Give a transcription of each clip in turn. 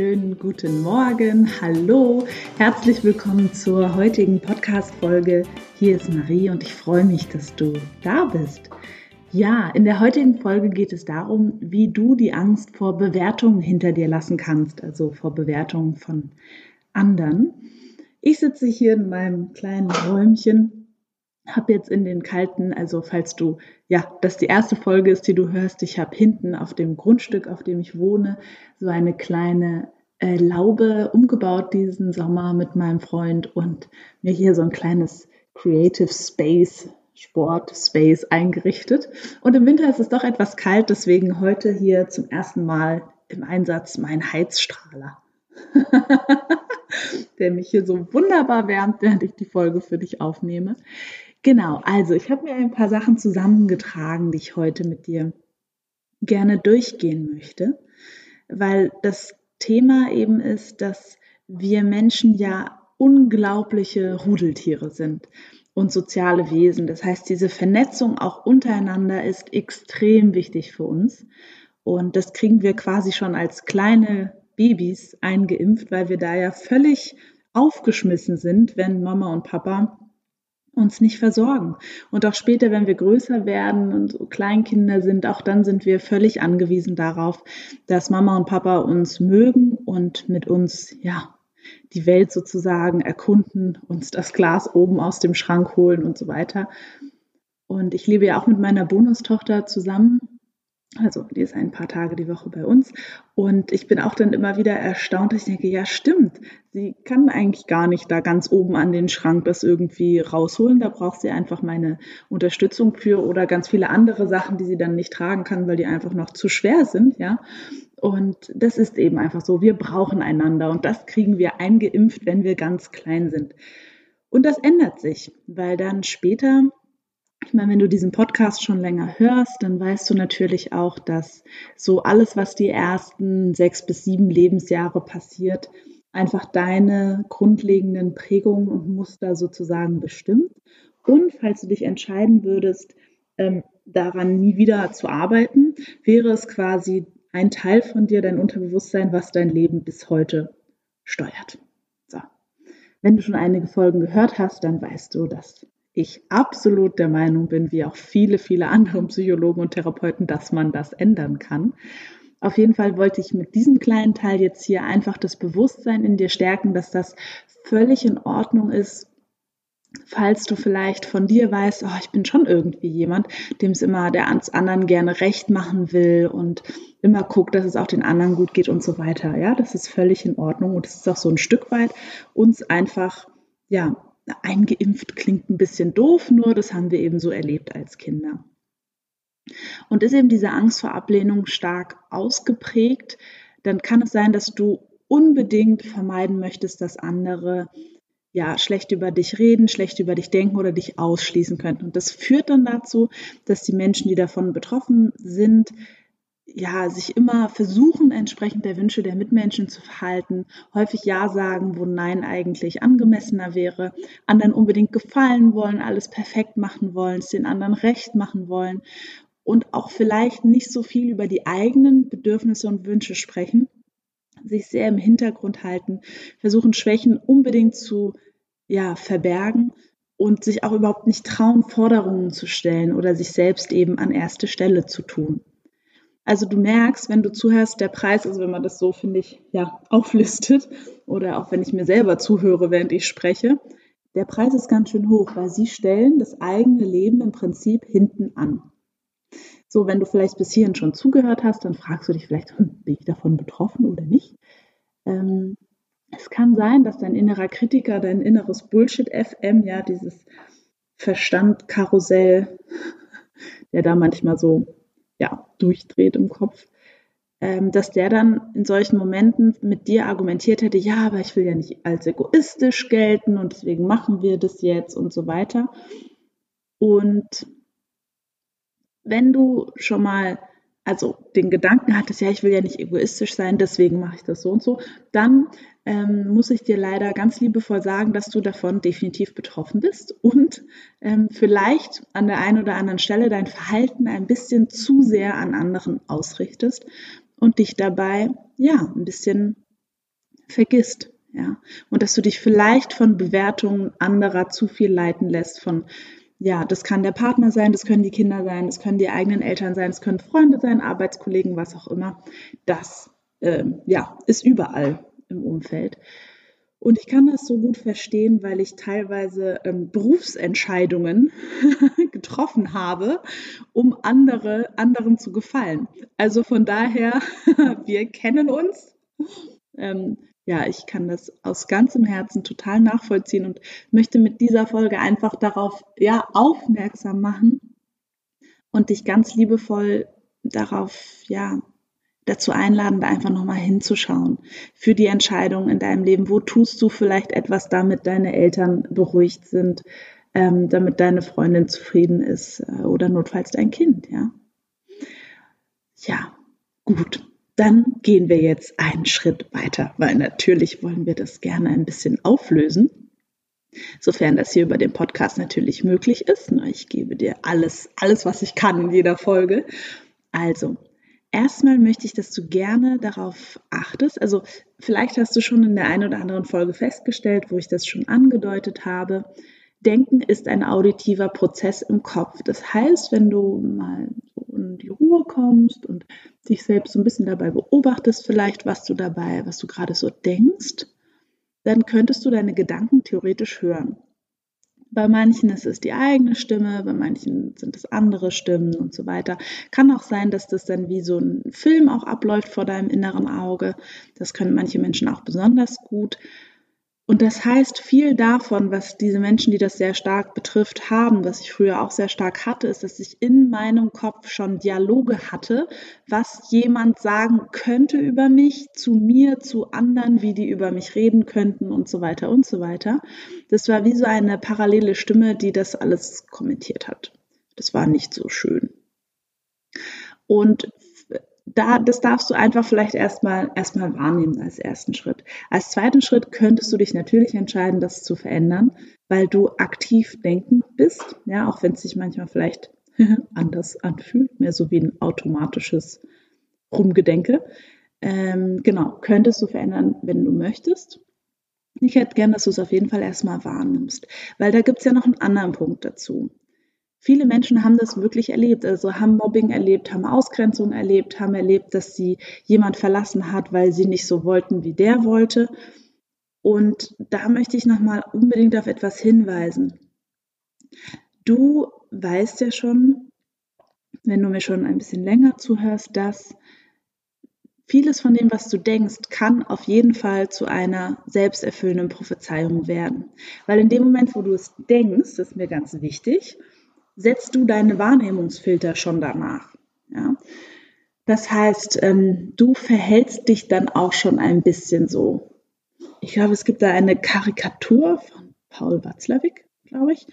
wunderschönen guten Morgen. Hallo, herzlich willkommen zur heutigen Podcast-Folge. Hier ist Marie und ich freue mich, dass du da bist. Ja, in der heutigen Folge geht es darum, wie du die Angst vor Bewertungen hinter dir lassen kannst, also vor Bewertungen von anderen. Ich sitze hier in meinem kleinen Räumchen habe jetzt in den kalten, also falls du, ja, das die erste Folge ist, die du hörst, ich habe hinten auf dem Grundstück, auf dem ich wohne, so eine kleine äh, Laube umgebaut diesen Sommer mit meinem Freund und mir hier so ein kleines Creative Space, Sport Space eingerichtet. Und im Winter ist es doch etwas kalt, deswegen heute hier zum ersten Mal im Einsatz mein Heizstrahler. der mich hier so wunderbar wärmt, während ich die Folge für dich aufnehme. Genau, also ich habe mir ein paar Sachen zusammengetragen, die ich heute mit dir gerne durchgehen möchte, weil das Thema eben ist, dass wir Menschen ja unglaubliche Rudeltiere sind und soziale Wesen. Das heißt, diese Vernetzung auch untereinander ist extrem wichtig für uns. Und das kriegen wir quasi schon als kleine Babys eingeimpft, weil wir da ja völlig aufgeschmissen sind, wenn Mama und Papa uns nicht versorgen. Und auch später, wenn wir größer werden und Kleinkinder sind, auch dann sind wir völlig angewiesen darauf, dass Mama und Papa uns mögen und mit uns, ja, die Welt sozusagen erkunden, uns das Glas oben aus dem Schrank holen und so weiter. Und ich lebe ja auch mit meiner Bonustochter zusammen also die ist ein paar Tage die Woche bei uns. Und ich bin auch dann immer wieder erstaunt, ich denke, ja stimmt, sie kann eigentlich gar nicht da ganz oben an den Schrank das irgendwie rausholen. Da braucht sie einfach meine Unterstützung für oder ganz viele andere Sachen, die sie dann nicht tragen kann, weil die einfach noch zu schwer sind, ja. Und das ist eben einfach so. Wir brauchen einander und das kriegen wir eingeimpft, wenn wir ganz klein sind. Und das ändert sich, weil dann später ich meine, wenn du diesen Podcast schon länger hörst, dann weißt du natürlich auch, dass so alles, was die ersten sechs bis sieben Lebensjahre passiert, einfach deine grundlegenden Prägungen und Muster sozusagen bestimmt. Und falls du dich entscheiden würdest, ähm, daran nie wieder zu arbeiten, wäre es quasi ein Teil von dir, dein Unterbewusstsein, was dein Leben bis heute steuert. So. Wenn du schon einige Folgen gehört hast, dann weißt du, dass ich absolut der Meinung bin, wie auch viele, viele andere Psychologen und Therapeuten, dass man das ändern kann. Auf jeden Fall wollte ich mit diesem kleinen Teil jetzt hier einfach das Bewusstsein in dir stärken, dass das völlig in Ordnung ist, falls du vielleicht von dir weißt, oh, ich bin schon irgendwie jemand, dem es immer der anderen gerne recht machen will und immer guckt, dass es auch den anderen gut geht und so weiter. Ja, das ist völlig in Ordnung und es ist auch so ein Stück weit uns einfach, ja, eingeimpft klingt ein bisschen doof, nur das haben wir eben so erlebt als Kinder. Und ist eben diese Angst vor Ablehnung stark ausgeprägt, dann kann es sein, dass du unbedingt vermeiden möchtest, dass andere ja schlecht über dich reden, schlecht über dich denken oder dich ausschließen könnten. Und das führt dann dazu, dass die Menschen, die davon betroffen sind, ja, sich immer versuchen, entsprechend der Wünsche der Mitmenschen zu verhalten, häufig Ja sagen, wo Nein eigentlich angemessener wäre, anderen unbedingt gefallen wollen, alles perfekt machen wollen, es den anderen recht machen wollen und auch vielleicht nicht so viel über die eigenen Bedürfnisse und Wünsche sprechen, sich sehr im Hintergrund halten, versuchen Schwächen unbedingt zu ja, verbergen und sich auch überhaupt nicht trauen, Forderungen zu stellen oder sich selbst eben an erste Stelle zu tun. Also du merkst, wenn du zuhörst, der Preis, also wenn man das so, finde ich, ja, auflistet oder auch wenn ich mir selber zuhöre, während ich spreche, der Preis ist ganz schön hoch, weil sie stellen das eigene Leben im Prinzip hinten an. So, wenn du vielleicht bis hierhin schon zugehört hast, dann fragst du dich vielleicht, bin ich davon betroffen oder nicht? Ähm, es kann sein, dass dein innerer Kritiker, dein inneres Bullshit-FM, ja, dieses Verstand-Karussell, der da manchmal so ja, durchdreht im Kopf, ähm, dass der dann in solchen Momenten mit dir argumentiert hätte, ja, aber ich will ja nicht als egoistisch gelten und deswegen machen wir das jetzt und so weiter. Und wenn du schon mal also den Gedanken hattest, ja, ich will ja nicht egoistisch sein, deswegen mache ich das so und so, dann ähm, muss ich dir leider ganz liebevoll sagen, dass du davon definitiv betroffen bist und ähm, vielleicht an der einen oder anderen Stelle dein Verhalten ein bisschen zu sehr an anderen ausrichtest und dich dabei ja ein bisschen vergisst. Ja, und dass du dich vielleicht von Bewertungen anderer zu viel leiten lässt, von ja, das kann der Partner sein, das können die Kinder sein, das können die eigenen Eltern sein, das können Freunde sein, Arbeitskollegen, was auch immer. Das ähm, ja, ist überall im Umfeld. Und ich kann das so gut verstehen, weil ich teilweise ähm, Berufsentscheidungen getroffen habe, um andere, anderen zu gefallen. Also von daher, wir kennen uns. Ähm, ja, ich kann das aus ganzem Herzen total nachvollziehen und möchte mit dieser Folge einfach darauf, ja, aufmerksam machen und dich ganz liebevoll darauf, ja, dazu einladen, da einfach nochmal hinzuschauen für die Entscheidungen in deinem Leben. Wo tust du vielleicht etwas, damit deine Eltern beruhigt sind, ähm, damit deine Freundin zufrieden ist äh, oder notfalls dein Kind, ja? Ja, gut. Dann gehen wir jetzt einen Schritt weiter, weil natürlich wollen wir das gerne ein bisschen auflösen. Sofern das hier über den Podcast natürlich möglich ist. Ich gebe dir alles, alles, was ich kann in jeder Folge. Also, Erstmal möchte ich, dass du gerne darauf achtest. Also vielleicht hast du schon in der einen oder anderen Folge festgestellt, wo ich das schon angedeutet habe. Denken ist ein auditiver Prozess im Kopf. Das heißt, wenn du mal so in die Ruhe kommst und dich selbst so ein bisschen dabei beobachtest, vielleicht was du dabei, was du gerade so denkst, dann könntest du deine Gedanken theoretisch hören. Bei manchen ist es die eigene Stimme, bei manchen sind es andere Stimmen und so weiter. Kann auch sein, dass das dann wie so ein Film auch abläuft vor deinem inneren Auge. Das können manche Menschen auch besonders gut. Und das heißt, viel davon, was diese Menschen, die das sehr stark betrifft, haben, was ich früher auch sehr stark hatte, ist, dass ich in meinem Kopf schon Dialoge hatte, was jemand sagen könnte über mich, zu mir, zu anderen, wie die über mich reden könnten und so weiter und so weiter. Das war wie so eine parallele Stimme, die das alles kommentiert hat. Das war nicht so schön. Und da, das darfst du einfach vielleicht erstmal, erstmal wahrnehmen als ersten Schritt. Als zweiten Schritt könntest du dich natürlich entscheiden, das zu verändern, weil du aktiv denken bist, ja, auch wenn es sich manchmal vielleicht anders anfühlt, mehr so wie ein automatisches Rumgedenke. Ähm, genau, könntest du verändern, wenn du möchtest. Ich hätte gern, dass du es auf jeden Fall erstmal wahrnimmst, weil da gibt es ja noch einen anderen Punkt dazu. Viele Menschen haben das wirklich erlebt, also haben Mobbing erlebt, haben Ausgrenzung erlebt, haben erlebt, dass sie jemand verlassen hat, weil sie nicht so wollten, wie der wollte. Und da möchte ich nochmal unbedingt auf etwas hinweisen. Du weißt ja schon, wenn du mir schon ein bisschen länger zuhörst, dass vieles von dem, was du denkst, kann auf jeden Fall zu einer selbsterfüllenden Prophezeiung werden. Weil in dem Moment, wo du es denkst, das ist mir ganz wichtig, setzt du deine Wahrnehmungsfilter schon danach. Ja? Das heißt, ähm, du verhältst dich dann auch schon ein bisschen so. Ich glaube, es gibt da eine Karikatur von Paul Watzlawick, glaube ich.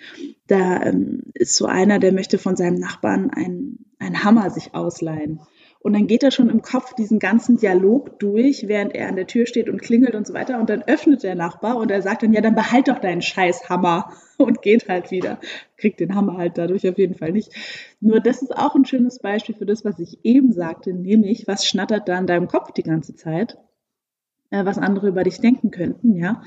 Da ähm, ist so einer, der möchte von seinem Nachbarn einen, einen Hammer sich ausleihen. Und dann geht er schon im Kopf diesen ganzen Dialog durch, während er an der Tür steht und klingelt und so weiter. Und dann öffnet der Nachbar und er sagt dann, ja, dann behalt doch deinen Scheißhammer und geht halt wieder. Kriegt den Hammer halt dadurch auf jeden Fall nicht. Nur das ist auch ein schönes Beispiel für das, was ich eben sagte, nämlich, was schnattert da in deinem Kopf die ganze Zeit? Äh, was andere über dich denken könnten, ja.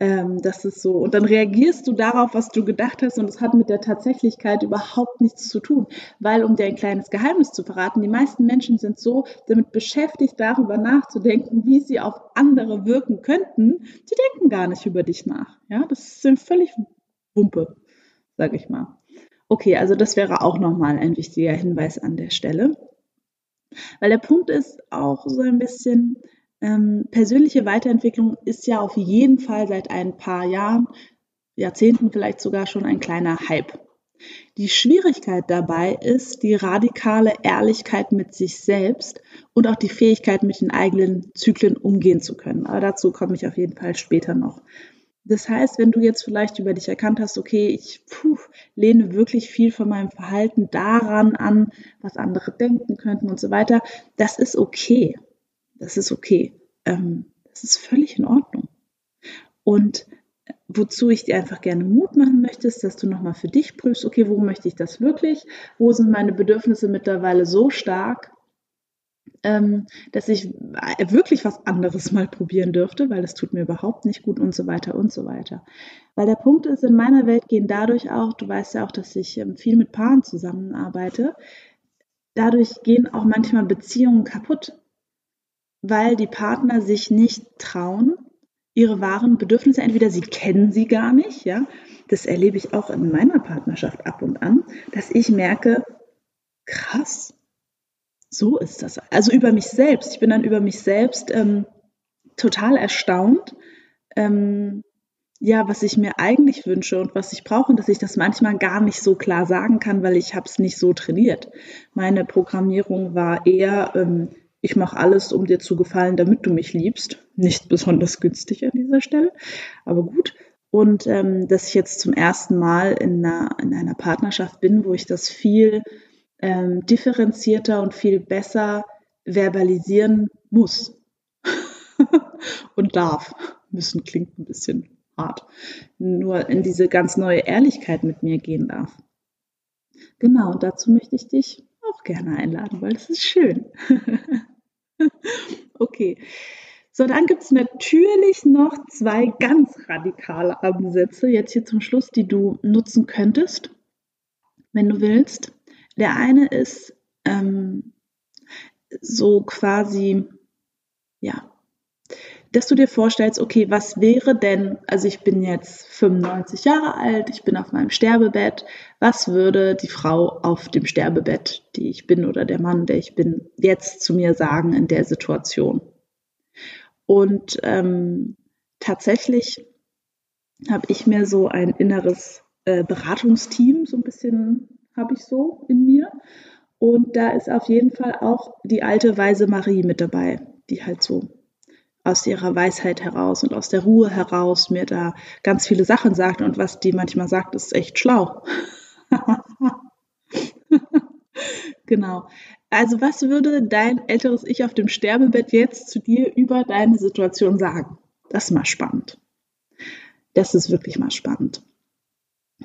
Ähm, das ist so. Und dann reagierst du darauf, was du gedacht hast, und es hat mit der Tatsächlichkeit überhaupt nichts zu tun. Weil, um dir ein kleines Geheimnis zu verraten, die meisten Menschen sind so damit beschäftigt, darüber nachzudenken, wie sie auf andere wirken könnten. Sie denken gar nicht über dich nach. Ja, das ist völlig Wumpe, sag ich mal. Okay, also das wäre auch nochmal ein wichtiger Hinweis an der Stelle. Weil der Punkt ist auch so ein bisschen, ähm, persönliche Weiterentwicklung ist ja auf jeden Fall seit ein paar Jahren, Jahrzehnten vielleicht sogar schon ein kleiner Hype. Die Schwierigkeit dabei ist die radikale Ehrlichkeit mit sich selbst und auch die Fähigkeit, mit den eigenen Zyklen umgehen zu können. Aber dazu komme ich auf jeden Fall später noch. Das heißt, wenn du jetzt vielleicht über dich erkannt hast, okay, ich puh, lehne wirklich viel von meinem Verhalten daran an, was andere denken könnten und so weiter, das ist okay. Das ist okay. Ähm, das ist völlig in Ordnung. Und wozu ich dir einfach gerne Mut machen möchte, ist, dass du nochmal für dich prüfst, okay, wo möchte ich das wirklich? Wo sind meine Bedürfnisse mittlerweile so stark, ähm, dass ich wirklich was anderes mal probieren dürfte, weil das tut mir überhaupt nicht gut und so weiter und so weiter. Weil der Punkt ist, in meiner Welt gehen dadurch auch, du weißt ja auch, dass ich ähm, viel mit Paaren zusammenarbeite, dadurch gehen auch manchmal Beziehungen kaputt, weil die Partner sich nicht trauen, ihre wahren Bedürfnisse, entweder sie kennen sie gar nicht, ja, das erlebe ich auch in meiner Partnerschaft ab und an, dass ich merke, krass, so ist das. Also über mich selbst. Ich bin dann über mich selbst ähm, total erstaunt, ähm, ja, was ich mir eigentlich wünsche und was ich brauche und dass ich das manchmal gar nicht so klar sagen kann, weil ich habe es nicht so trainiert. Meine Programmierung war eher, ähm, ich mache alles, um dir zu gefallen, damit du mich liebst. Nicht besonders günstig an dieser Stelle, aber gut. Und ähm, dass ich jetzt zum ersten Mal in einer, in einer Partnerschaft bin, wo ich das viel ähm, differenzierter und viel besser verbalisieren muss und darf. Müssen klingt ein bisschen hart. Nur in diese ganz neue Ehrlichkeit mit mir gehen darf. Genau, und dazu möchte ich dich auch gerne einladen, weil es ist schön. okay. So, dann gibt es natürlich noch zwei ganz radikale Ansätze jetzt hier zum Schluss, die du nutzen könntest, wenn du willst. Der eine ist ähm, so quasi, ja, dass du dir vorstellst, okay, was wäre denn, also ich bin jetzt 95 Jahre alt, ich bin auf meinem Sterbebett, was würde die Frau auf dem Sterbebett, die ich bin oder der Mann, der ich bin, jetzt zu mir sagen in der Situation? Und ähm, tatsächlich habe ich mir so ein inneres äh, Beratungsteam so ein bisschen habe ich so in mir. Und da ist auf jeden Fall auch die alte weise Marie mit dabei, die halt so aus ihrer Weisheit heraus und aus der Ruhe heraus mir da ganz viele Sachen sagt. Und was die manchmal sagt, ist echt schlau. genau. Also was würde dein älteres Ich auf dem Sterbebett jetzt zu dir über deine Situation sagen? Das ist mal spannend. Das ist wirklich mal spannend.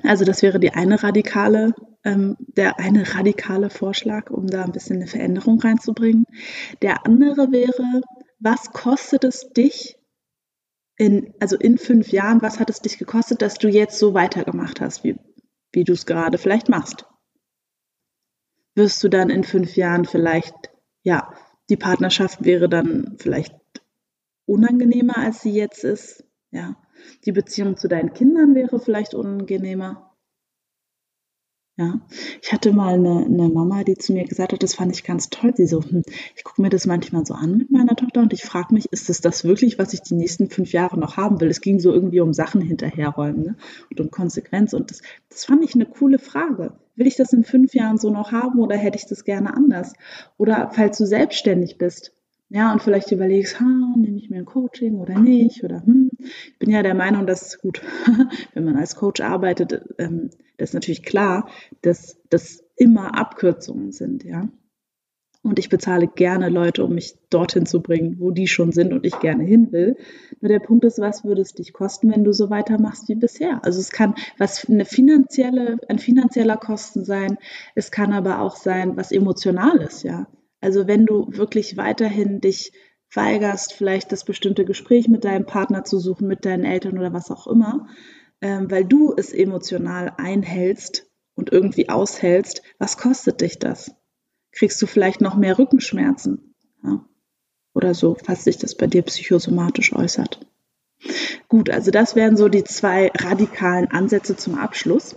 Also das wäre die eine radikale, ähm, der eine radikale Vorschlag, um da ein bisschen eine Veränderung reinzubringen. Der andere wäre, was kostet es dich in, also in fünf Jahren, was hat es dich gekostet, dass du jetzt so weitergemacht hast, wie, wie du es gerade vielleicht machst? Wirst du dann in fünf Jahren vielleicht, ja, die Partnerschaft wäre dann vielleicht unangenehmer, als sie jetzt ist, ja. Die Beziehung zu deinen Kindern wäre vielleicht unangenehmer. Ja, ich hatte mal eine, eine, Mama, die zu mir gesagt hat, das fand ich ganz toll. Sie so, hm, ich gucke mir das manchmal so an mit meiner Tochter und ich frage mich, ist es das wirklich, was ich die nächsten fünf Jahre noch haben will? Es ging so irgendwie um Sachen hinterherräumen ne? und um Konsequenz und das, das fand ich eine coole Frage. Will ich das in fünf Jahren so noch haben oder hätte ich das gerne anders? Oder falls du selbstständig bist, ja, und vielleicht überlegst, ha, nehme ich mir ein Coaching oder nicht? Oder hm, ich bin ja der Meinung, dass gut, wenn man als Coach arbeitet, ähm, das ist natürlich klar, dass das immer Abkürzungen sind, ja. Und ich bezahle gerne Leute, um mich dorthin zu bringen, wo die schon sind und ich gerne hin will. Nur der Punkt ist, was würde es dich kosten, wenn du so weitermachst wie bisher? Also es kann was eine finanzielle, ein finanzieller Kosten sein. Es kann aber auch sein, was emotionales, ja. Also wenn du wirklich weiterhin dich weigerst, vielleicht das bestimmte Gespräch mit deinem Partner zu suchen, mit deinen Eltern oder was auch immer, ähm, weil du es emotional einhältst und irgendwie aushältst, was kostet dich das? Kriegst du vielleicht noch mehr Rückenschmerzen? Ja? Oder so, falls sich das bei dir psychosomatisch äußert. Gut, also das wären so die zwei radikalen Ansätze zum Abschluss.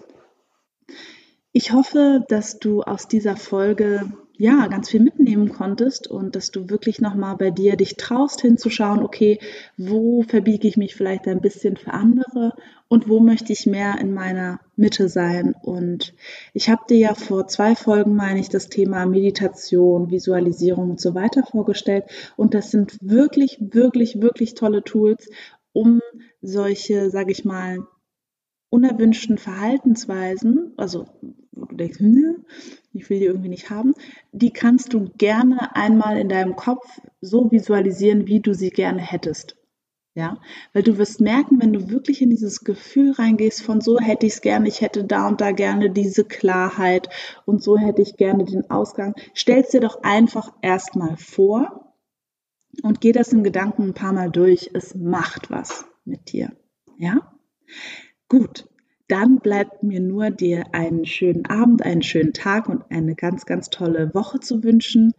Ich hoffe, dass du aus dieser Folge ja, ganz viel mitnehmen konntest und dass du wirklich nochmal bei dir dich traust hinzuschauen, okay, wo verbiege ich mich vielleicht ein bisschen für andere und wo möchte ich mehr in meiner Mitte sein. Und ich habe dir ja vor zwei Folgen, meine ich, das Thema Meditation, Visualisierung und so weiter vorgestellt. Und das sind wirklich, wirklich, wirklich tolle Tools, um solche, sage ich mal, unerwünschten Verhaltensweisen, also wo du denkst, hm, ich will die irgendwie nicht haben, die kannst du gerne einmal in deinem Kopf so visualisieren, wie du sie gerne hättest. Ja, weil du wirst merken, wenn du wirklich in dieses Gefühl reingehst von so hätte ich es gerne, ich hätte da und da gerne diese Klarheit und so hätte ich gerne den Ausgang. Stellst dir doch einfach erstmal vor und geh das im Gedanken ein paar Mal durch. Es macht was mit dir. Ja? Gut. Dann bleibt mir nur dir einen schönen Abend, einen schönen Tag und eine ganz, ganz tolle Woche zu wünschen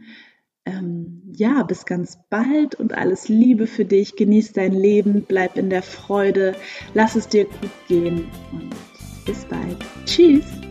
ähm, ja, bis ganz bald und alles Liebe für dich. Genieß dein Leben, bleib in der Freude, lass es dir gut gehen und bis bald. Tschüss.